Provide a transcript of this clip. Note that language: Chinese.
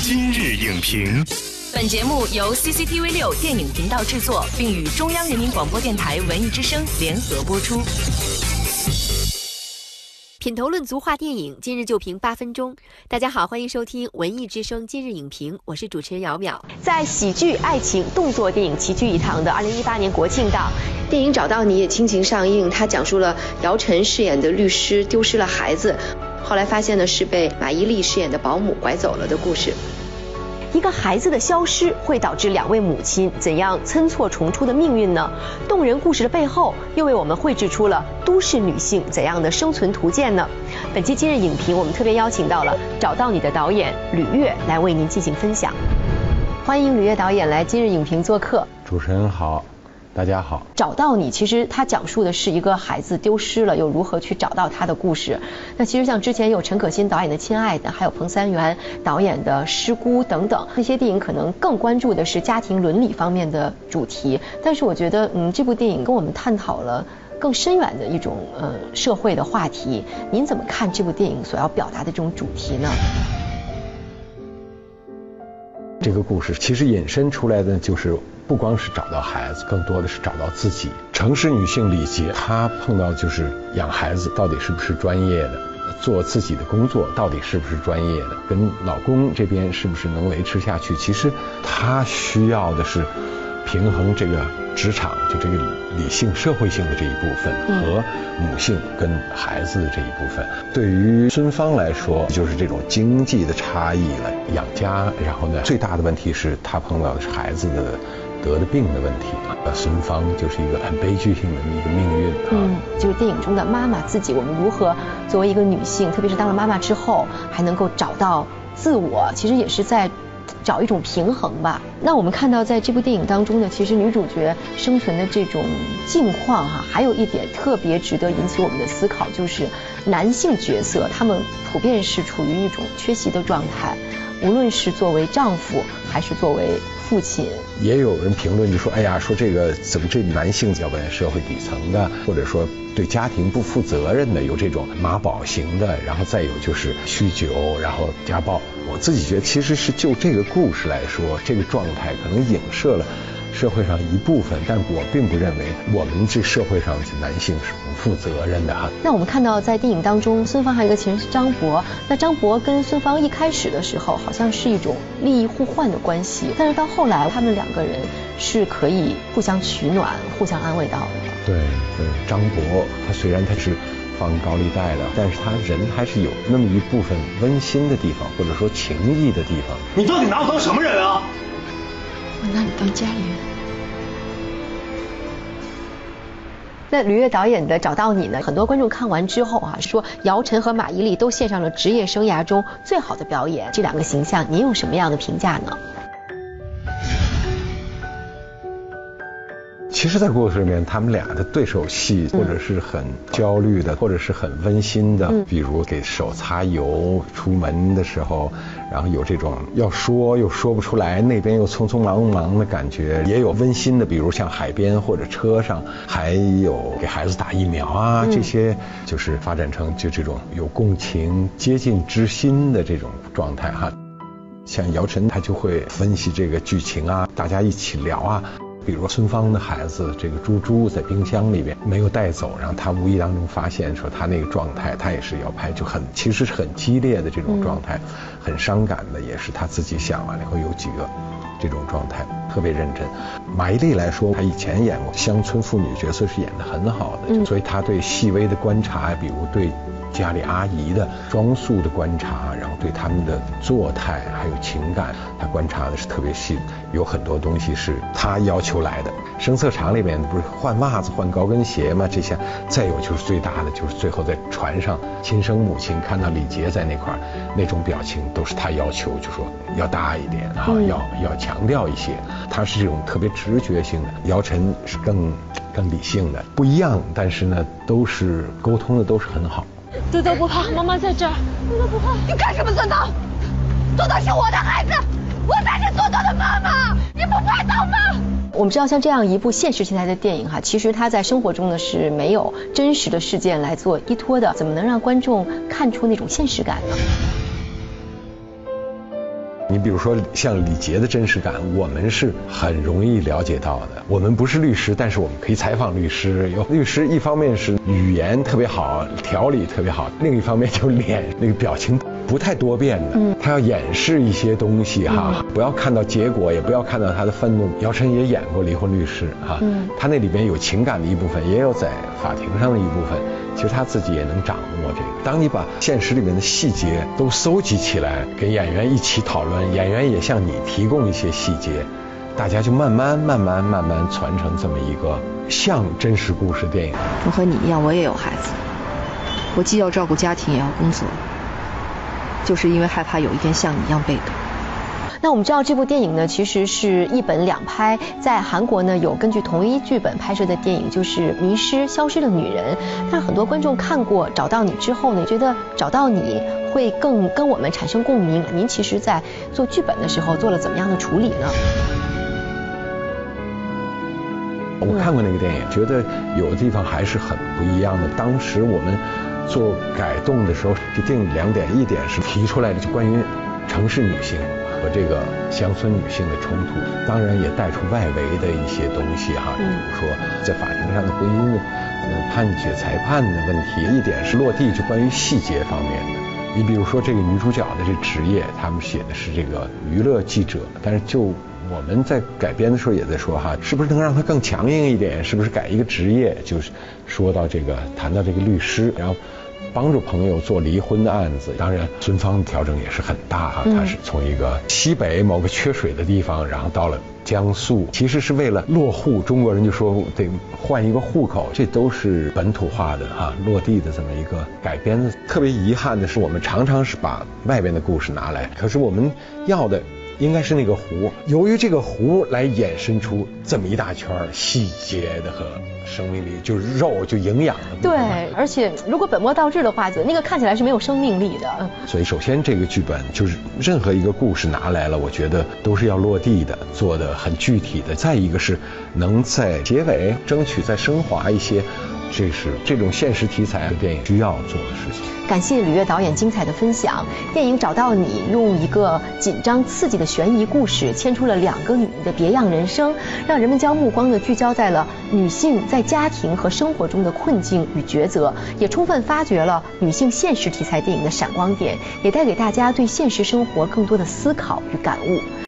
今日影评，本节目由 CCTV 六电影频道制作，并与中央人民广播电台文艺之声联合播出。品头论足话电影，今日就评八分钟。大家好，欢迎收听文艺之声今日影评，我是主持人姚淼。在喜剧、爱情、动作电影齐聚一堂的二零一八年国庆档，电影《找到你》也倾情上映。它讲述了姚晨饰演的律师丢失了孩子，后来发现呢是被马伊琍饰演的保姆拐走了的故事。一个孩子的消失会导致两位母亲怎样参错重出的命运呢？动人故事的背后又为我们绘制出了都市女性怎样的生存图鉴呢？本期今日影评，我们特别邀请到了《找到你》的导演吕跃来为您进行分享。欢迎吕跃导演来今日影评做客。主持人好。大家好，找到你，其实它讲述的是一个孩子丢失了，又如何去找到他的故事。那其实像之前有陈可辛导演的《亲爱的》，还有彭三元导演的《失孤》等等，那些电影可能更关注的是家庭伦理方面的主题。但是我觉得，嗯，这部电影跟我们探讨了更深远的一种呃社会的话题。您怎么看这部电影所要表达的这种主题呢？这个故事其实引申出来的就是。不光是找到孩子，更多的是找到自己。城市女性李杰，她碰到就是养孩子到底是不是专业的，做自己的工作到底是不是专业的，跟老公这边是不是能维持下去？其实她需要的是平衡这个职场就这个理性社会性的这一部分和母性跟孩子的这一部分。对于孙芳来说，就是这种经济的差异了，养家。然后呢，最大的问题是她碰到的是孩子的。得的病的问题，呃，孙芳就是一个很悲剧性的一个命运。嗯，就是电影中的妈妈自己，我们如何作为一个女性，特别是当了妈妈之后，还能够找到自我，其实也是在找一种平衡吧。那我们看到在这部电影当中呢，其实女主角生存的这种境况哈，还有一点特别值得引起我们的思考，就是男性角色他们普遍是处于一种缺席的状态，无论是作为丈夫还是作为。父亲也有人评论就说：“哎呀，说这个怎么这男性要问社会底层的，或者说对家庭不负责任的，有这种妈宝型的，然后再有就是酗酒，然后家暴。我自己觉得，其实是就这个故事来说，这个状态可能影射了。”社会上一部分，但我并不认为我们这社会上的男性是不负责任的哈。那我们看到在电影当中，孙芳还有一个情人是张博，那张博跟孙芳一开始的时候好像是一种利益互换的关系，但是到后来他们两个人是可以互相取暖、互相安慰到的。对对，张博他虽然他是放高利贷的，但是他人还是有那么一部分温馨的地方，或者说情谊的地方。你到底拿我当什么人啊？我拿你当家里人。那吕跃导演的《找到你》呢？很多观众看完之后啊，说姚晨和马伊琍都献上了职业生涯中最好的表演。这两个形象，您有什么样的评价呢？其实，在故事里面，他们俩的对手戏，或者是很焦虑的，或者是很温馨的，比如给手擦油，出门的时候，然后有这种要说又说不出来，那边又匆匆忙忙的感觉，也有温馨的，比如像海边或者车上，还有给孩子打疫苗啊，这些就是发展成就这种有共情、接近知心的这种状态哈。像姚晨，她就会分析这个剧情啊，大家一起聊啊。比如孙芳的孩子，这个猪猪在冰箱里边没有带走，然后他无意当中发现说他那个状态，他也是要拍，就很其实是很激烈的这种状态，很伤感的，也是他自己想完了以后有几个这种状态，特别认真。马伊琍来说，她以前演过乡村妇女角色是演得很好的，所以她对细微的观察，比如对。家里阿姨的装束的观察，然后对他们的作态还有情感，他观察的是特别细，有很多东西是他要求来的。声色场里面不是换袜子、换高跟鞋吗？这些，再有就是最大的，就是最后在船上，亲生母亲看到李杰在那块儿，那种表情都是他要求，就说要大一点，啊，要要强调一些。他是这种特别直觉性的，姚晨是更更理性的，不一样，但是呢，都是沟通的都是很好。豆豆不怕，妈妈在这儿。豆豆不怕，你干什么，孙涛？多多是我的孩子，我才是多多的妈妈，你不怕疼吗？我们知道，像这样一部现实题材的电影哈，其实它在生活中呢是没有真实的事件来做依托的，怎么能让观众看出那种现实感呢？比如说像李杰的真实感，我们是很容易了解到的。我们不是律师，但是我们可以采访律师。有律师一方面是语言特别好，条理特别好；另一方面就脸那个表情不太多变的，他要掩饰一些东西哈，不要看到结果，也不要看到他的愤怒。姚晨也演过离婚律师哈，他那里边有情感的一部分，也有在法庭上的一部分。其实他自己也能掌握这个。当你把现实里面的细节都搜集起来，给演员一起讨论，演员也向你提供一些细节，大家就慢慢、慢慢、慢慢传承这么一个像真实故事电影。我和你一样，我也有孩子，我既要照顾家庭，也要工作，就是因为害怕有一天像你一样被动。那我们知道这部电影呢，其实是一本两拍，在韩国呢有根据同一剧本拍摄的电影，就是《迷失消失的女人》。但很多观众看过《找到你》之后呢，觉得《找到你》会更跟我们产生共鸣。您其实，在做剧本的时候做了怎么样的处理呢？我看过那个电影，觉得有的地方还是很不一样的。当时我们做改动的时候，就定两点，一点是提出来的，就关于城市女性。和这个乡村女性的冲突，当然也带出外围的一些东西哈，比如说在法庭上的婚姻判决裁判的问题。一点是落地，就关于细节方面的。你比如说这个女主角的这职业，他们写的是这个娱乐记者，但是就我们在改编的时候也在说哈，是不是能让他更强硬一点？是不是改一个职业？就是说到这个，谈到这个律师，然后。帮助朋友做离婚的案子，当然孙芳的调整也是很大哈。他是从一个西北某个缺水的地方，然后到了江苏，其实是为了落户。中国人就说得换一个户口，这都是本土化的哈，落地的这么一个改编的。特别遗憾的是，我们常常是把外边的故事拿来，可是我们要的。应该是那个湖，由于这个湖来衍生出这么一大圈细节的和生命力，就是肉就营养的。对，而且如果本末倒置的话，那个看起来是没有生命力的。所以首先这个剧本就是任何一个故事拿来了，我觉得都是要落地的，做的很具体的。再一个是能在结尾争取再升华一些。这是这种现实题材的电影需要做的事情。感谢吕越导演精彩的分享。电影找到你，用一个紧张刺激的悬疑故事，牵出了两个女人的别样人生，让人们将目光呢聚焦在了女性在家庭和生活中的困境与抉择，也充分发掘了女性现实题材电影的闪光点，也带给大家对现实生活更多的思考与感悟。